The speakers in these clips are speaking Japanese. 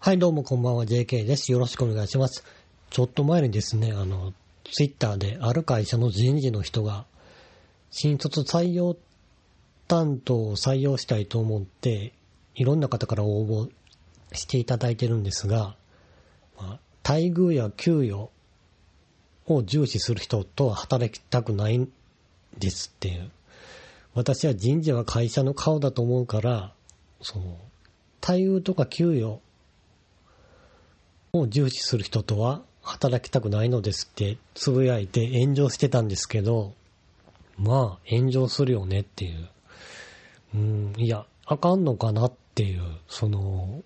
はい、どうもこんばんは、JK です。よろしくお願いします。ちょっと前にですね、あの、ツイッターである会社の人事の人が、新卒採用担当を採用したいと思って、いろんな方から応募していただいてるんですが、まあ、待遇や給与を重視する人とは働きたくないんですっていう。私は人事は会社の顔だと思うから、その、待遇とか給与を重視する人とは働きたくないのですってつぶやいて炎上してたんですけど、まあ炎上するよねっていう。うん、いや、あかんのかなっていう、その、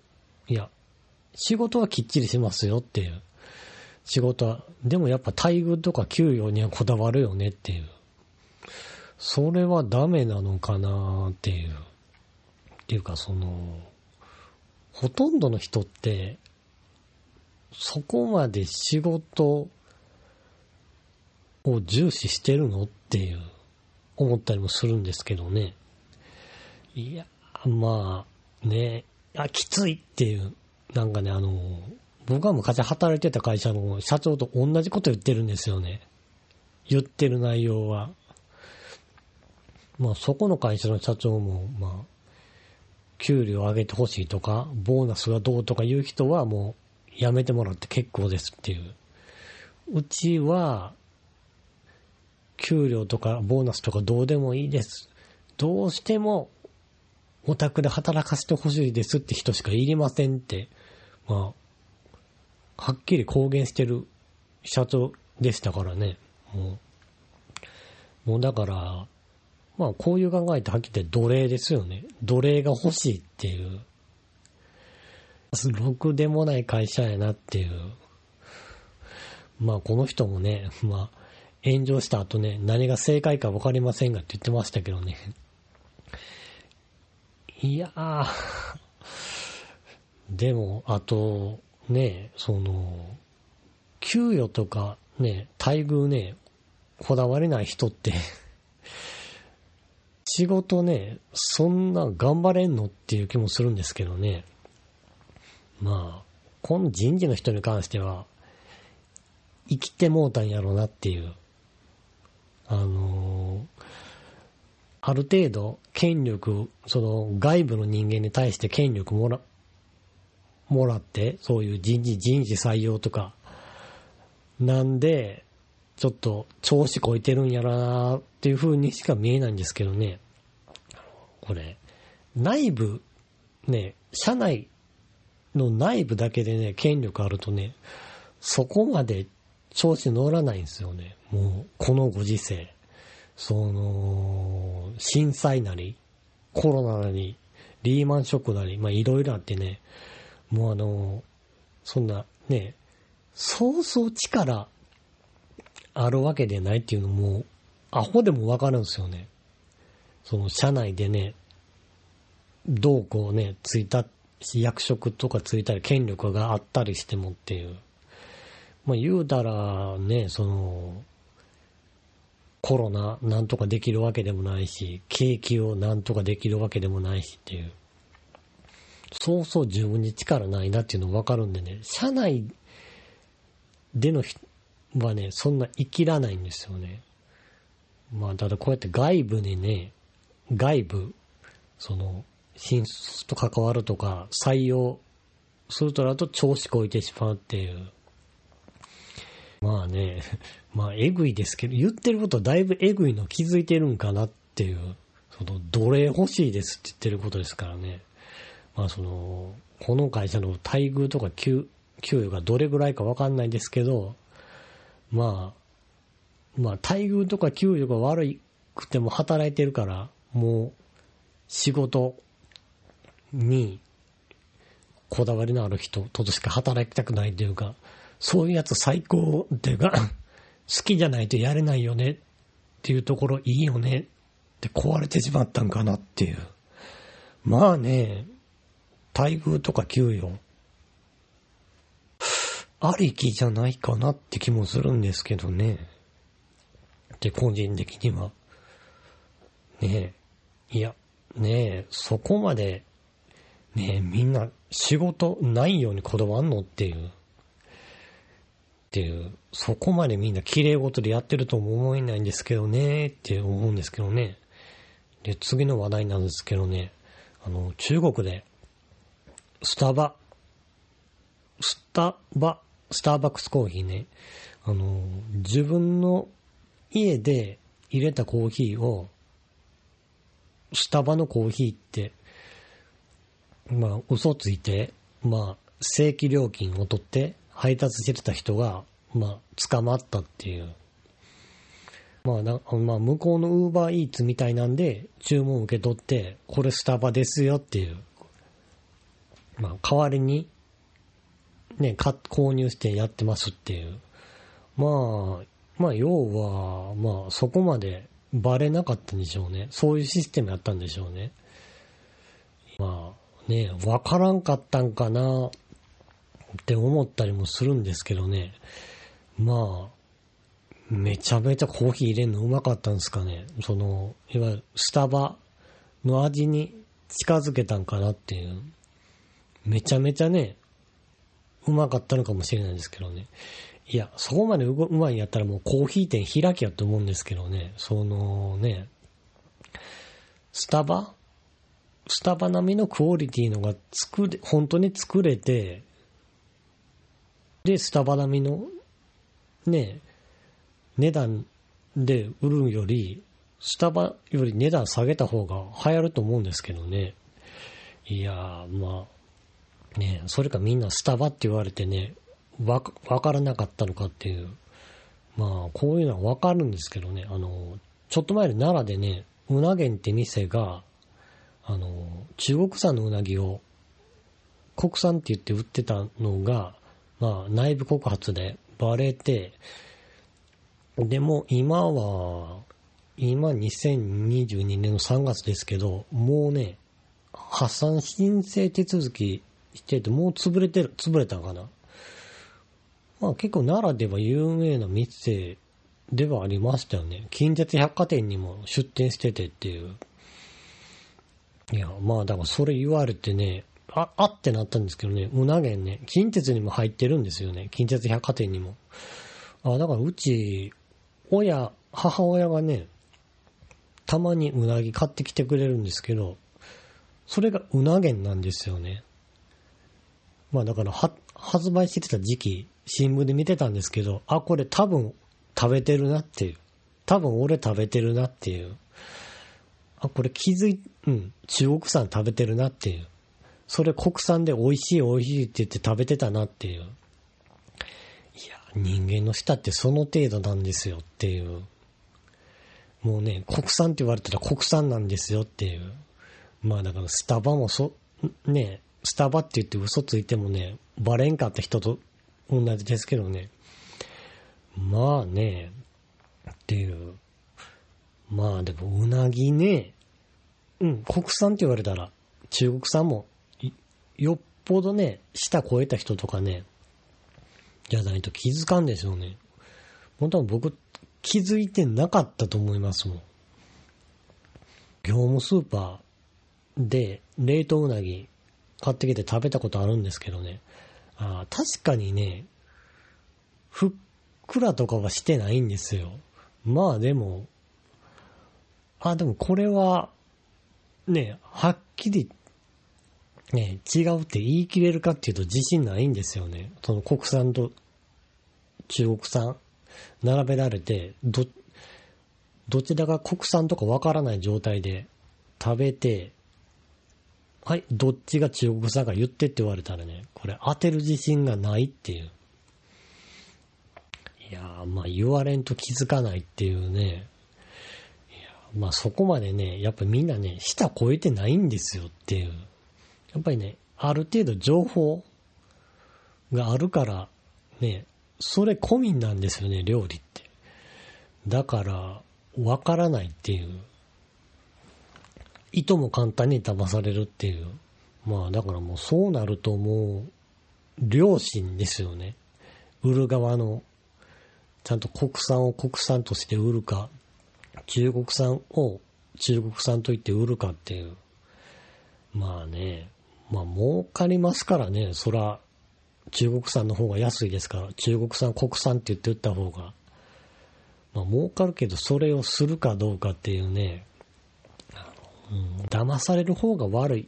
いや、仕事はきっちりしますよっていう。仕事は、でもやっぱ待遇とか給与にはこだわるよねっていう。それはダメなのかなっていう。っていうかその、ほとんどの人って、そこまで仕事を重視してるのっていう、思ったりもするんですけどね。いや、まあ、ね、あ、きついっていう、なんかね、あの、僕が昔働いてた会社の社長と同じこと言ってるんですよね。言ってる内容は。まあ、そこの会社の社長も、まあ、給料上げてほしいとか、ボーナスがどうとかいう人はもうやめてもらって結構ですっていう。うちは、給料とかボーナスとかどうでもいいです。どうしても、お宅で働かせてほしいですって人しかいりませんって、まあ、はっきり公言してる社長でしたからね。もう、もうだから、まあこういう考えってはっきり言って奴隷ですよね。奴隷が欲しいっていう。ろくでもない会社やなっていう。まあこの人もね、まあ炎上した後ね、何が正解かわかりませんがって言ってましたけどね。いやー、でも、あと、ね、その、給与とかね、待遇ね、こだわれない人って、仕事ね、そんな頑張れんのっていう気もするんですけどね。まあ、この人事の人に関しては、生きてもうたんやろうなっていう。あのーある程度権力、その外部の人間に対して権力もら、もらって、そういう人事、人事採用とか、なんで、ちょっと調子こいてるんやなっていう風にしか見えないんですけどね。これ、内部、ね、社内の内部だけでね、権力あるとね、そこまで調子乗らないんですよね。もう、このご時世。その、震災なり、コロナなり、リーマンショックなり、まあいろいろあってね、もうあの、そんなね、そうそう力あるわけでないっていうのも、アホでもわかるんですよね。その社内でね、どうこうね、ついた、役職とかついたり権力があったりしてもっていう。まあ言うたらね、その、コロナなんとかできるわけでもないし、景気をなんとかできるわけでもないしっていう。そうそう自分に力ないなっていうの分かるんでね、社内での人はね、そんな生きらないんですよね。まあ、ただこうやって外部にね、外部、その、新卒と関わるとか、採用するとなると調子こいてしまうっていう。まあね、まあ、えぐいですけど、言ってることだいぶえぐいの気づいてるんかなっていう、その、奴隷欲しいですって言ってることですからね。まあ、その、この会社の待遇とか給給与がどれぐらいかわかんないですけど、まあ、まあ、待遇とか給与が悪くても働いてるから、もう、仕事にこだわりのある人としか働きたくないというか、そういうやつ最高っていうか、好きじゃないとやれないよねっていうところいいよねって壊れてしまったんかなっていう。まあね、待遇とか給与、ありきじゃないかなって気もするんですけどね。って個人的には。ねえ。いや、ねえ、そこまで、ねえ、みんな仕事ないようにこだわんの？っていう。っていう、そこまでみんな綺麗事でやってるとも思えないんですけどね、って思うんですけどね。で、次の話題なんですけどね、あの、中国で、スタバ、スタバ、スターバックスコーヒーね、あの、自分の家で入れたコーヒーを、スタバのコーヒーって、まあ、嘘ついて、まあ、正規料金を取って配達してた人が、まあ、捕まったっていう。まあな、まあ、向こうのウーバーイーツみたいなんで、注文受け取って、これスタバですよっていう。まあ、代わりに、ね、購入してやってますっていう。まあ、まあ、要は、まあ、そこまでバレなかったんでしょうね。そういうシステムやったんでしょうね。まあ、ね、わからんかったんかなって思ったりもするんですけどね。まあ、めちゃめちゃコーヒー入れるのうまかったんですかね。その、いわゆるスタバの味に近づけたんかなっていう。めちゃめちゃね、うまかったのかもしれないですけどね。いや、そこまでうまいんやったらもうコーヒー店開きやと思うんですけどね。そのね、スタバスタバ並みのクオリティのが作れ、本当に作れて、で、スタバ並みの、ね、値段で売るより、スタバより値段下げた方が流行ると思うんですけどね。いやー、まあ、ね、それかみんなスタバって言われてね、わ、わからなかったのかっていう。まあ、こういうのはわかるんですけどね、あの、ちょっと前で奈良でね、うなげんって店が、あの、中国産のうなぎを国産って言って売ってたのが、まあ、内部告発でバレて、でも今は、今2022年の3月ですけど、もうね、破産申請手続きしてて、もう潰れてる、潰れたかな。まあ結構奈良では有名な店ではありましたよね。近鉄百貨店にも出店しててっていう。いや、まあだからそれ言われてね、あ、あってなったんですけどね、うなげんね、近鉄にも入ってるんですよね。近鉄百貨店にも。あ、だからうち、親、母親がね、たまにうなぎ買ってきてくれるんですけど、それがうなげんなんですよね。まあだからは、発売してた時期、新聞で見てたんですけど、あ、これ多分食べてるなっていう。多分俺食べてるなっていう。あ、これ気づい、うん、中国産食べてるなっていう。それ国産で美味しい美味しいって言って食べてたなっていう。いや人間の舌ってその程度なんですよっていう。もうね、国産って言われたら国産なんですよっていう。まあだからスタバもそ、ね、スタバって言って嘘ついてもね、バレんかった人と同じですけどね。まあね、っていう。まあでもうなぎね、うん、国産って言われたら中国産もよっぽどね、舌超えた人とかね、じゃないと気づかんでしょうね。本当は僕気づいてなかったと思いますもん。業務スーパーで冷凍うなぎ買ってきて食べたことあるんですけどね。あ確かにね、ふっくらとかはしてないんですよ。まあでも、あ、でもこれは、ね、はっきりね、違うって言い切れるかっていうと自信ないんですよね。その国産と中国産並べられて、ど、どちらが国産とかわからない状態で食べて、はい、どっちが中国産か言ってって言われたらね、これ当てる自信がないっていう。いやー、まあ言われんと気づかないっていうね。まあそこまでね、やっぱみんなね、舌超えてないんですよっていう。やっぱりね、ある程度情報があるから、ね、それ込みなんですよね、料理って。だから、わからないっていう。意図も簡単に騙されるっていう。まあ、だからもうそうなるともう、良心ですよね。売る側の、ちゃんと国産を国産として売るか、中国産を中国産と言って売るかっていう。まあね、まあ儲かりますからね、そら、中国産の方が安いですから、中国産、国産って言って売った方が、まあ儲かるけど、それをするかどうかっていうね、うん、騙される方が悪いっ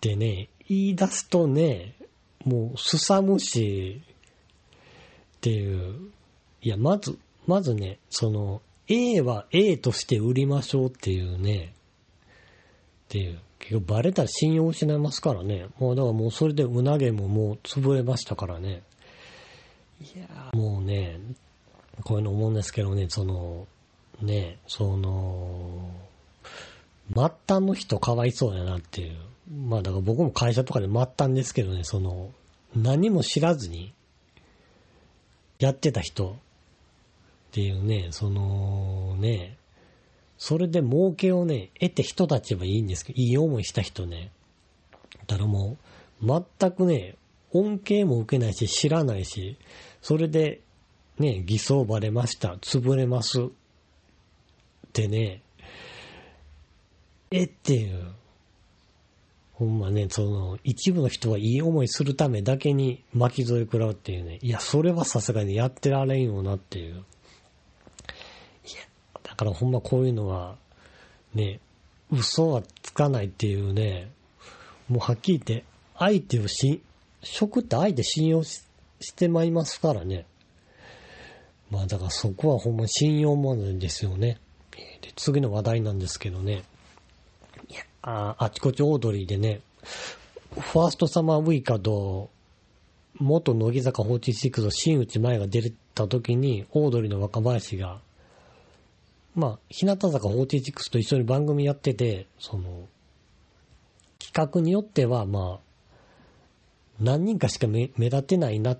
てね、言い出すとね、もうすさむし、っていう、いや、まず、まずね、その、A は A として売りましょうっていうね、っていう。結局バレたら信用失いますからね。もうだからもうそれでうなげももう潰れましたからね。いやもうね、こういうの思うんですけどね、その、ね、その、末端の人かわいそうやなっていう。まあだから僕も会社とかで末端ですけどね、その、何も知らずにやってた人っていうね、そのね、それで儲けをね、得て人たちはいいんですけど、いい思いした人ね。だからもう、全くね、恩恵も受けないし、知らないし、それで、ね、偽装バレました、潰れます。ってね、えっていう。ほんまね、その、一部の人はいい思いするためだけに巻き添え食らうっていうね。いや、それはさすがにやってられんよなっていう。からほんまこういうのは、ね、嘘はつかないっていうね、もうはっきり言って、相手をし、食って相手信用してまいりますからね。まあだからそこはほんま信用問題ですよね。で、次の話題なんですけどね。いや、ああちこちオードリーでね、ファーストサマーウイカと、元乃木坂46の新内前が出た時に、オードリーの若林が、まあ、日向坂46と一緒に番組やってて、その、企画によっては、まあ、何人かしか目目立てないなっ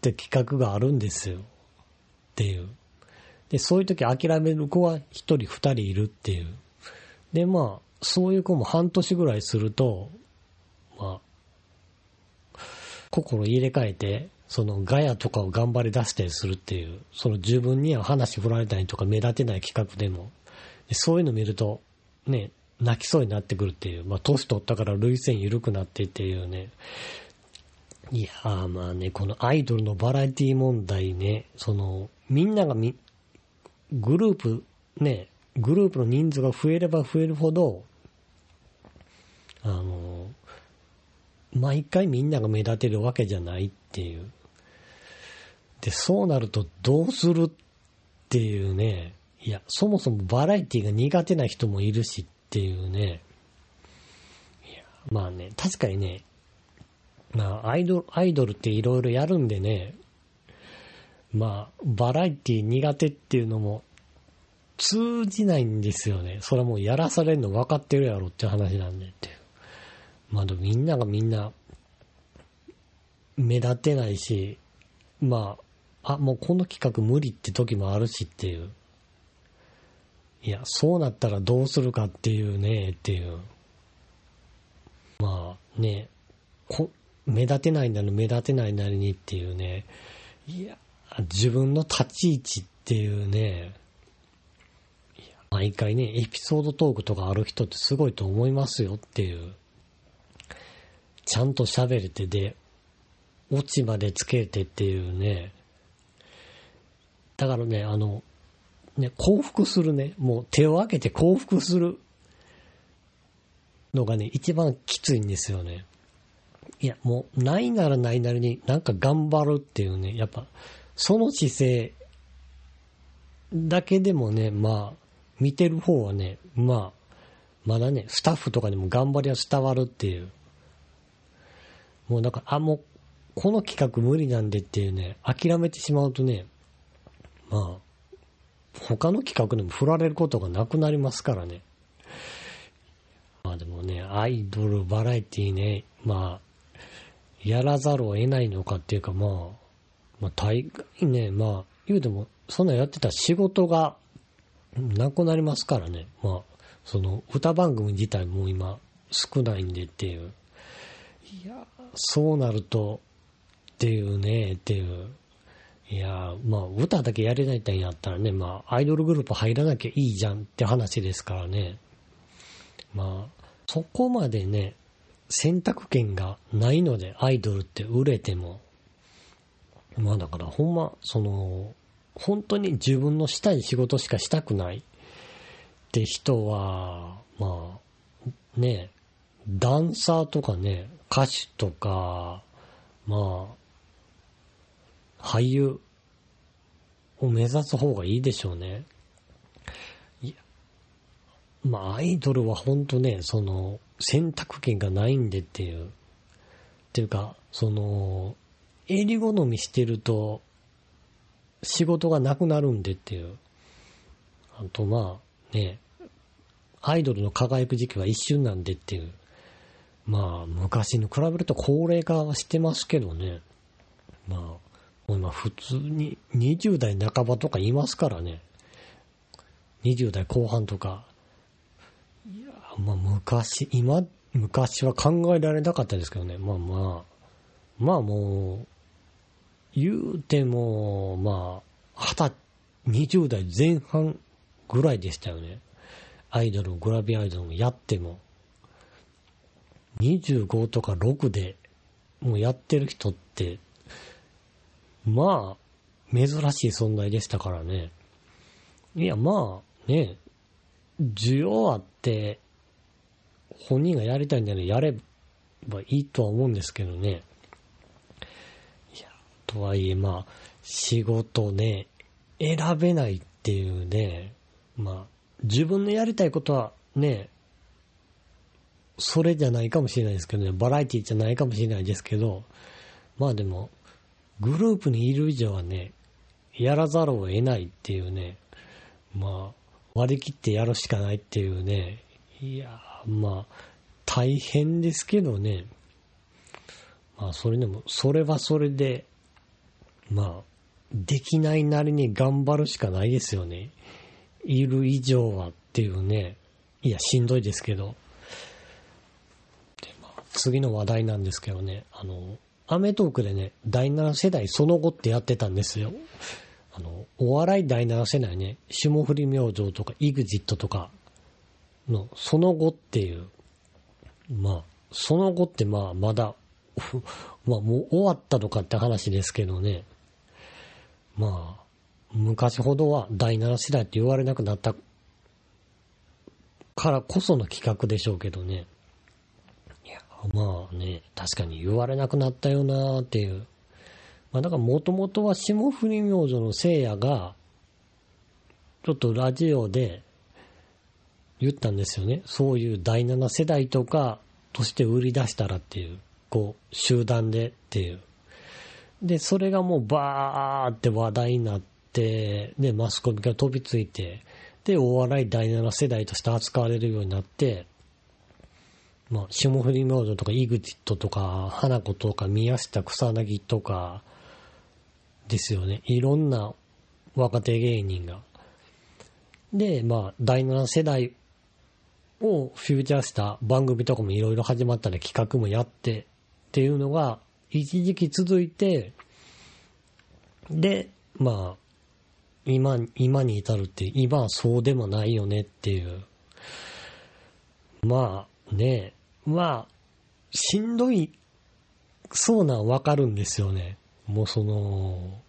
て企画があるんですよ。っていう。で、そういう時諦める子は一人二人いるっていう。で、まあ、そういう子も半年ぐらいすると、まあ、心入れ替えて、そのガヤとかを頑張り出したりするっていう、その自分には話振られたりとか目立てない企画でも、そういうの見ると、ね、泣きそうになってくるっていう、まあ、年取ったから涙腺緩くなってっていうね、いやーまあね、このアイドルのバラエティ問題ね、その、みんながみ、グループ、ね、グループの人数が増えれば増えるほど、あの、毎回みんなが目立てるわけじゃないっていう。で、そうなるとどうするっていうね。いや、そもそもバラエティが苦手な人もいるしっていうね。いや、まあね、確かにね、まあ、アイドル、アイドルっていろいろやるんでね、まあ、バラエティ苦手っていうのも通じないんですよね。それはもうやらされるの分かってるやろって話なんでっていう。まあでもみんながみんな目立てないし、まあ、あ、もうこの企画無理って時もあるしっていう。いや、そうなったらどうするかっていうね、っていう。まあね、こ目立てないなら目立てないなりにっていうね。いや、自分の立ち位置っていうね。毎回ね、エピソードトークとかある人ってすごいと思いますよっていう。ちゃんと喋れてで、オチまでつけてっていうね。だからね、あの、ね、幸福するね、もう手を挙げて幸福するのがね、一番きついんですよね。いや、もう、ないならないなりになんか頑張るっていうね、やっぱ、その姿勢だけでもね、まあ、見てる方はね、まあ、まだね、スタッフとかにも頑張りは伝わるっていう。もうなんか、あ、もう、この企画無理なんでっていうね、諦めてしまうとね、まあ、他の企画でも振られることがなくなりますからね。まあでもね、アイドル、バラエティね、まあ、やらざるを得ないのかっていうか、まあ、まあ大概ね、まあ、言うても、そんなやってた仕事がなくなりますからね。まあ、その歌番組自体も今少ないんでっていう。いや、そうなると、っていうね、っていう。いや、まあ、歌だけやれないってんやったらね、まあ、アイドルグループ入らなきゃいいじゃんって話ですからね。まあ、そこまでね、選択権がないので、アイドルって売れても。まあだからほんま、その、本当に自分のしたい仕事しかしたくないって人は、まあ、ね、ダンサーとかね、歌手とか、まあ、俳優を目指す方がいいでしょうね。まあ、アイドルは本当ね、その、選択権がないんでっていう、っていうか、その、襟好みしてると、仕事がなくなるんでっていう。あとまあ、ね、アイドルの輝く時期は一瞬なんでっていう。まあ、昔に比べると高齢化はしてますけどね。まあ、もう今普通に20代半ばとかいますからね。20代後半とか。いや、まあ昔、今、昔は考えられなかったですけどね。まあまあ、まあもう、言うても、まあ、二十、20代前半ぐらいでしたよね。アイドル、グラビアアイドルもやっても。25とか6でもうやってる人って、まあ、珍しい存在でしたからね。いや、まあ、ね、需要あって、本人がやりたいんならやればいいとは思うんですけどね。いや、とはいえ、まあ、仕事ね、選べないっていうね、まあ、自分のやりたいことはね、それじゃないかもしれないですけどね、バラエティじゃないかもしれないですけど、まあでも、グループにいる以上はね、やらざるを得ないっていうね、まあ、割り切ってやるしかないっていうね、いや、まあ、大変ですけどね、まあ、それでも、それはそれで、まあ、できないなりに頑張るしかないですよね。いる以上はっていうね、いや、しんどいですけど。次の話題なんですけどね、あの、アメトークでね、第7世代その後ってやってたんですよ。あの、お笑い第7世代ね、霜降り明星とか EXIT とかのその後っていう、まあ、その後ってまあまだ、まあもう終わったとかって話ですけどね、まあ、昔ほどは第7世代って言われなくなったからこその企画でしょうけどね。まあね、確かに言われなくなったよなっていう。まあだからもともとは霜降り明星の聖夜が、ちょっとラジオで言ったんですよね。そういう第7世代とかとして売り出したらっていう、こう、集団でっていう。で、それがもうバーって話題になって、で、マスコミが飛びついて、で、お笑い第7世代として扱われるようになって、まあ、霜降り明星とか、イグジットとか、花子とか、宮下草薙とか、ですよね。いろんな若手芸人が。で、まあ、第7世代をフューチャーした番組とかもいろいろ始まったり、企画もやってっていうのが、一時期続いて、で、まあ、今、今に至るって、今はそうでもないよねっていう。まあ、ねえまあ、しんどい、そうなんわかるんですよね。もうその、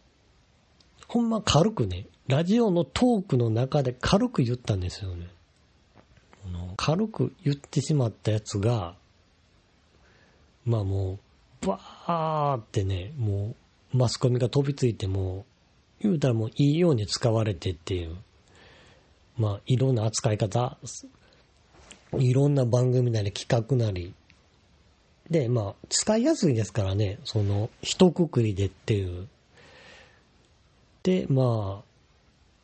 ほんま軽くね、ラジオのトークの中で軽く言ったんですよね。軽く言ってしまったやつが、まあもう、バーってね、もう、マスコミが飛びついても、言うたらもういいように使われてっていう、まあいろんな扱い方いろんな番組なり企画なり。で、まあ、使いやすいですからね、その、一括りでっていう。で、ま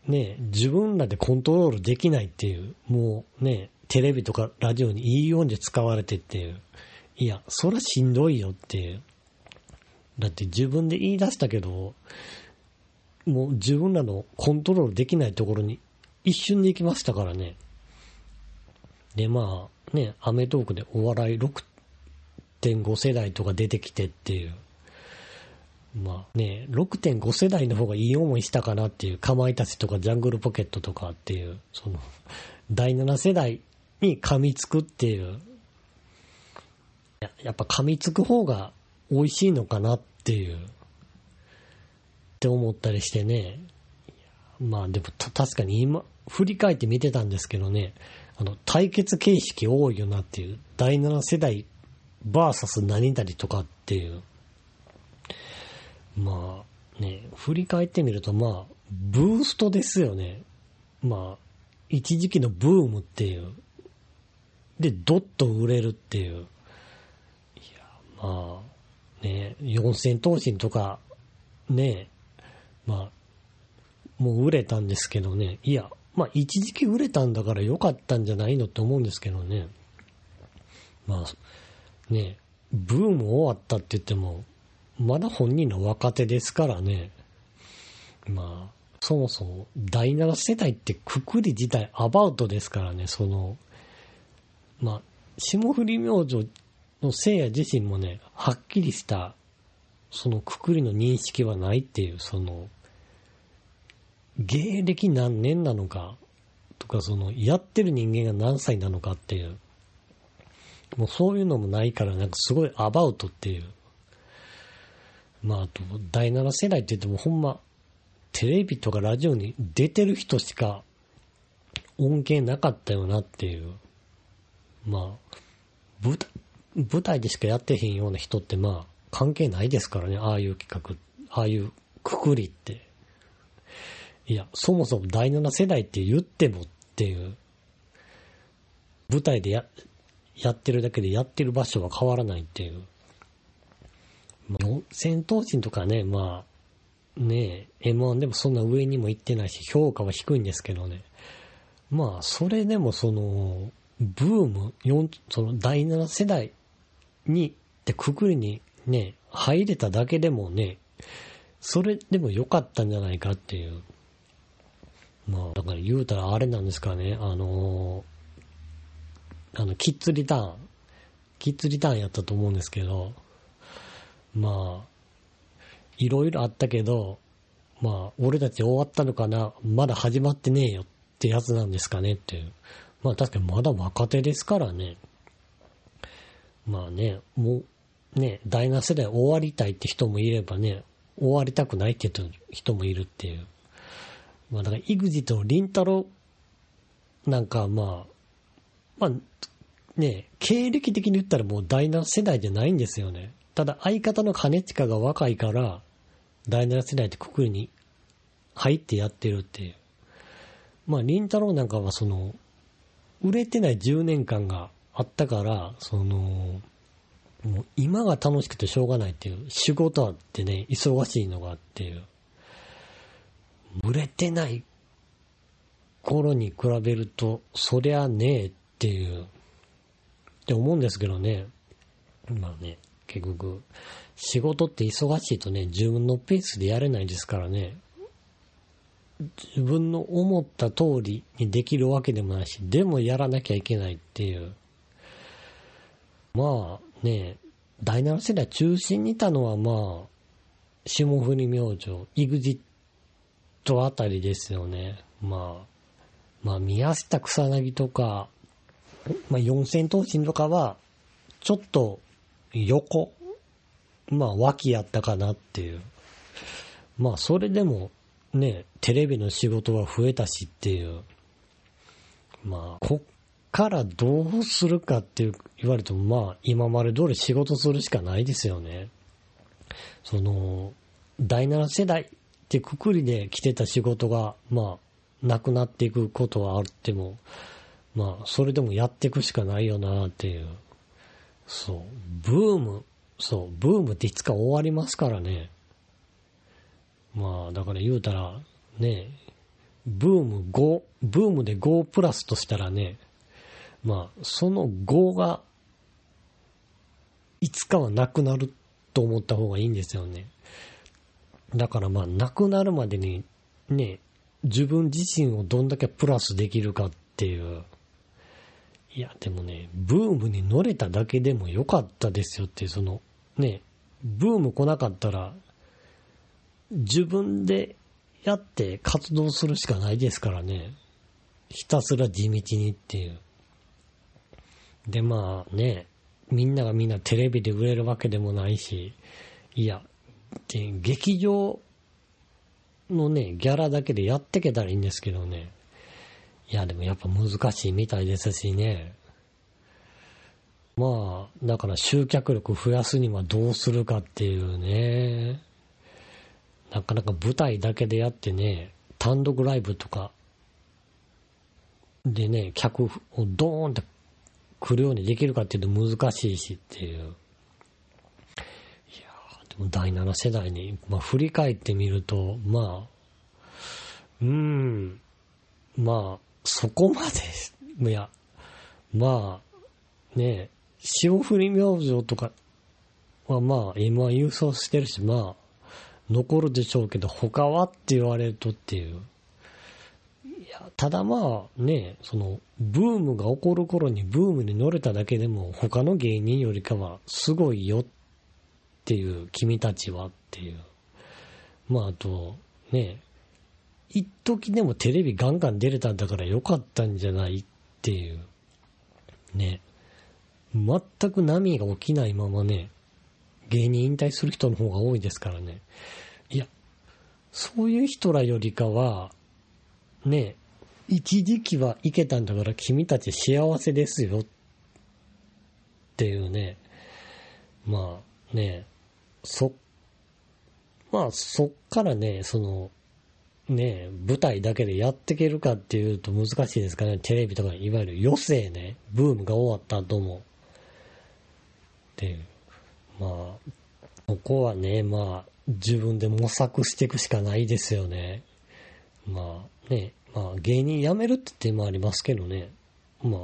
あ、ね、自分らでコントロールできないっていう、もうね、テレビとかラジオにいいように使われてっていう。いや、そらしんどいよっていう。だって自分で言い出したけど、もう自分らのコントロールできないところに一瞬で行きましたからね。で、まあ、ね、アメトークでお笑い6.5世代とか出てきてっていう。まあね、6.5世代の方がいい思いしたかなっていう、かまいたちとかジャングルポケットとかっていう、その、第7世代に噛みつくっていう、ややっぱ噛みつく方が美味しいのかなっていう、って思ったりしてね。まあでも確かに今、振り返って見てたんですけどね、あの、対決形式多いよなっていう、第7世代バーサス何々とかっていう、まあね、振り返ってみるとまあ、ブーストですよね。まあ、一時期のブームっていう。で、ドッと売れるっていう。いや、まあ、ね、四千頭身とか、ね、まあ、もう売れたんですけどね。いや、まあ一時期売れたんだから良かったんじゃないのって思うんですけどね。まあ、ね、ブーム終わったって言っても、まだ本人の若手ですからね。まあ、そもそも第7世代ってくくり自体アバウトですからね、その、まあ、霜降り明星の聖夜自身もね、はっきりした、そのくくりの認識はないっていう、その、芸歴何年なのか、とか、その、やってる人間が何歳なのかっていう、もうそういうのもないから、なんかすごいアバウトっていう。まあ、あと、第7世代って言ってもほんま、テレビとかラジオに出てる人しか恩恵なかったよなっていう。まあ、舞台、舞台でしかやってへんような人ってまあ、関係ないですからね、ああいう企画、ああいうくくりって。いや、そもそも第7世代って言ってもっていう、舞台でや、やってるだけでやってる場所は変わらないっていう。戦闘陣とかね、まあ、ねえ M1 でもそんな上にも行ってないし、評価は低いんですけどね。まあ、それでもその、ブーム、その第7世代に、ってくくりにね、入れただけでもね、それでも良かったんじゃないかっていう。まあ、だから言うたらあれなんですかね、あのー、あの、キッズリターン、キッズリターンやったと思うんですけど、まあ、いろいろあったけど、まあ、俺たち終わったのかな、まだ始まってねえよってやつなんですかねっていう。まあ確かにまだ若手ですからね。まあね、もう、ね、第7世代終わりたいって人もいればね、終わりたくないって人もいるっていう。まあだから、イグジとリンタロなんかまあ、まあ、ね、経歴的に言ったらもう第7世代じゃないんですよね。ただ相方の兼近が若いから、第7世代ってくくりに入ってやってるっていう。まあ、りんたろーなんかはその、売れてない10年間があったから、その、もう今が楽しくてしょうがないっていう、仕事あってね、忙しいのがあっていう。売れてない頃に比べると、そりゃねえっていう、って思うんですけどね。まあね、結局、仕事って忙しいとね、自分のペースでやれないですからね。自分の思った通りにできるわけでもないし、でもやらなきゃいけないっていう。まあね、第7世代中心にいたのはまあ、霜降り明星、イグジットあたりですよね。まあ、まあ、宮下草薙とか、まあ、四千頭身とかは、ちょっと横、まあ、脇やったかなっていう。まあ、それでも、ね、テレビの仕事は増えたしっていう。まあ、こっからどうするかって言われても、まあ、今まで通り仕事するしかないですよね。その、第7世代ってくくりで来てた仕事が、まあ、なくなっていくことはあっても、まあ、それでもやっていくしかないよなっていう。そう、ブーム、そう、ブームっていつか終わりますからね。まあ、だから言うたら、ね、ブーム5、ブームで5プラスとしたらね、まあ、その5が、いつかはなくなると思った方がいいんですよね。だからまあ、亡くなるまでに、ね、自分自身をどんだけプラスできるかっていう。いや、でもね、ブームに乗れただけでもよかったですよって、その、ね、ブーム来なかったら、自分でやって活動するしかないですからね。ひたすら地道にっていう。で、まあね、みんながみんなテレビで売れるわけでもないし、いや、で劇場のね、ギャラだけでやってけたらいいんですけどね。いや、でもやっぱ難しいみたいですしね。まあ、だから集客力増やすにはどうするかっていうね。なかなか舞台だけでやってね、単独ライブとかでね、客をドーンって来るようにできるかっていうと難しいしっていう。第7世代に、まあ、振り返ってみると、まあ、うん、まあ、そこまで、いや、まあ、ね霜降り明星とかはまあ、M1 郵送してるし、まあ、残るでしょうけど、他はって言われるとっていう。いや、ただまあね、その、ブームが起こる頃にブームに乗れただけでも、他の芸人よりかはすごいよっていう、君たちはっていう。まああと、ね、一時でもテレビガンガン出れたんだからよかったんじゃないっていう。ね。全く波が起きないままね、芸人引退する人の方が多いですからね。いや、そういう人らよりかは、ね、一時期はいけたんだから君たち幸せですよっていうね、まあね、そ、まあそっからね、その、ね、舞台だけでやっていけるかっていうと難しいですからね。テレビとか、いわゆる余生ね、ブームが終わった後も。っていう。まあ、ここはね、まあ、自分で模索していくしかないですよね。まあね、まあ芸人辞めるって手もありますけどね。ま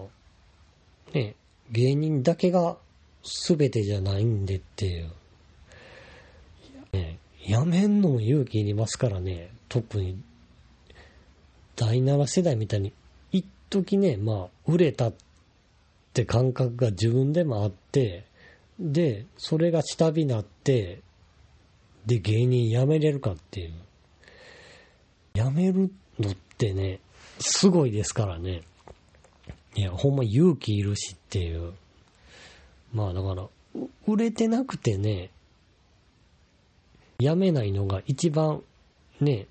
あ、ね、芸人だけが全てじゃないんでっていう。ね、辞めんのも勇気いりますからね。特に、第7世代みたいに、一時ね、まあ、売れたって感覚が自分でもあって、で、それが下火になって、で、芸人辞めれるかっていう。辞めるのってね、すごいですからね。いや、ほんま勇気いるしっていう。まあだから、売れてなくてね、辞めないのが一番ね、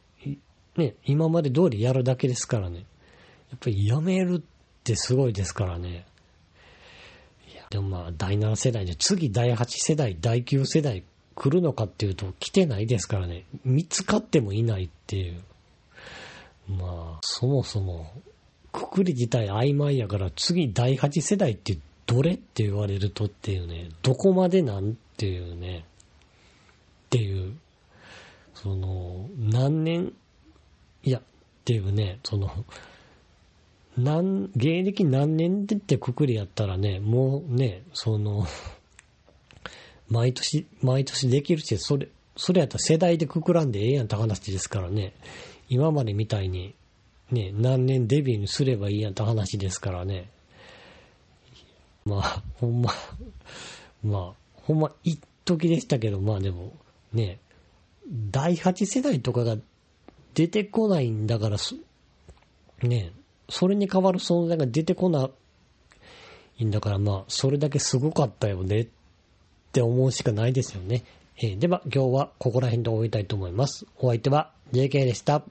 ね、今まで通りやるだけですからね。やっぱり辞めるってすごいですからね。いや、でもまあ、第7世代で、次第8世代、第9世代来るのかっていうと、来てないですからね。見つかってもいないっていう。まあ、そもそも、くくり自体曖昧やから、次第8世代ってどれって言われるとっていうね、どこまでなんっていうね、っていう、その、何年いや、っていうね、その、何、芸歴何年でってくくりやったらね、もうね、その、毎年、毎年できるし、それ、それやったら世代でくくらんでええやんって話ですからね、今までみたいに、ね、何年デビューにすればいいやんって話ですからね、まあ、ほんま、まあ、ほんま、一時でしたけど、まあでも、ね、第8世代とかが出てこないんだから、ね、それに代わる存在が出てこないんだから、まあ、それだけすごかったよねって思うしかないですよね。えー、では、今日はここら辺で終わりたいと思います。お相手は JK でした。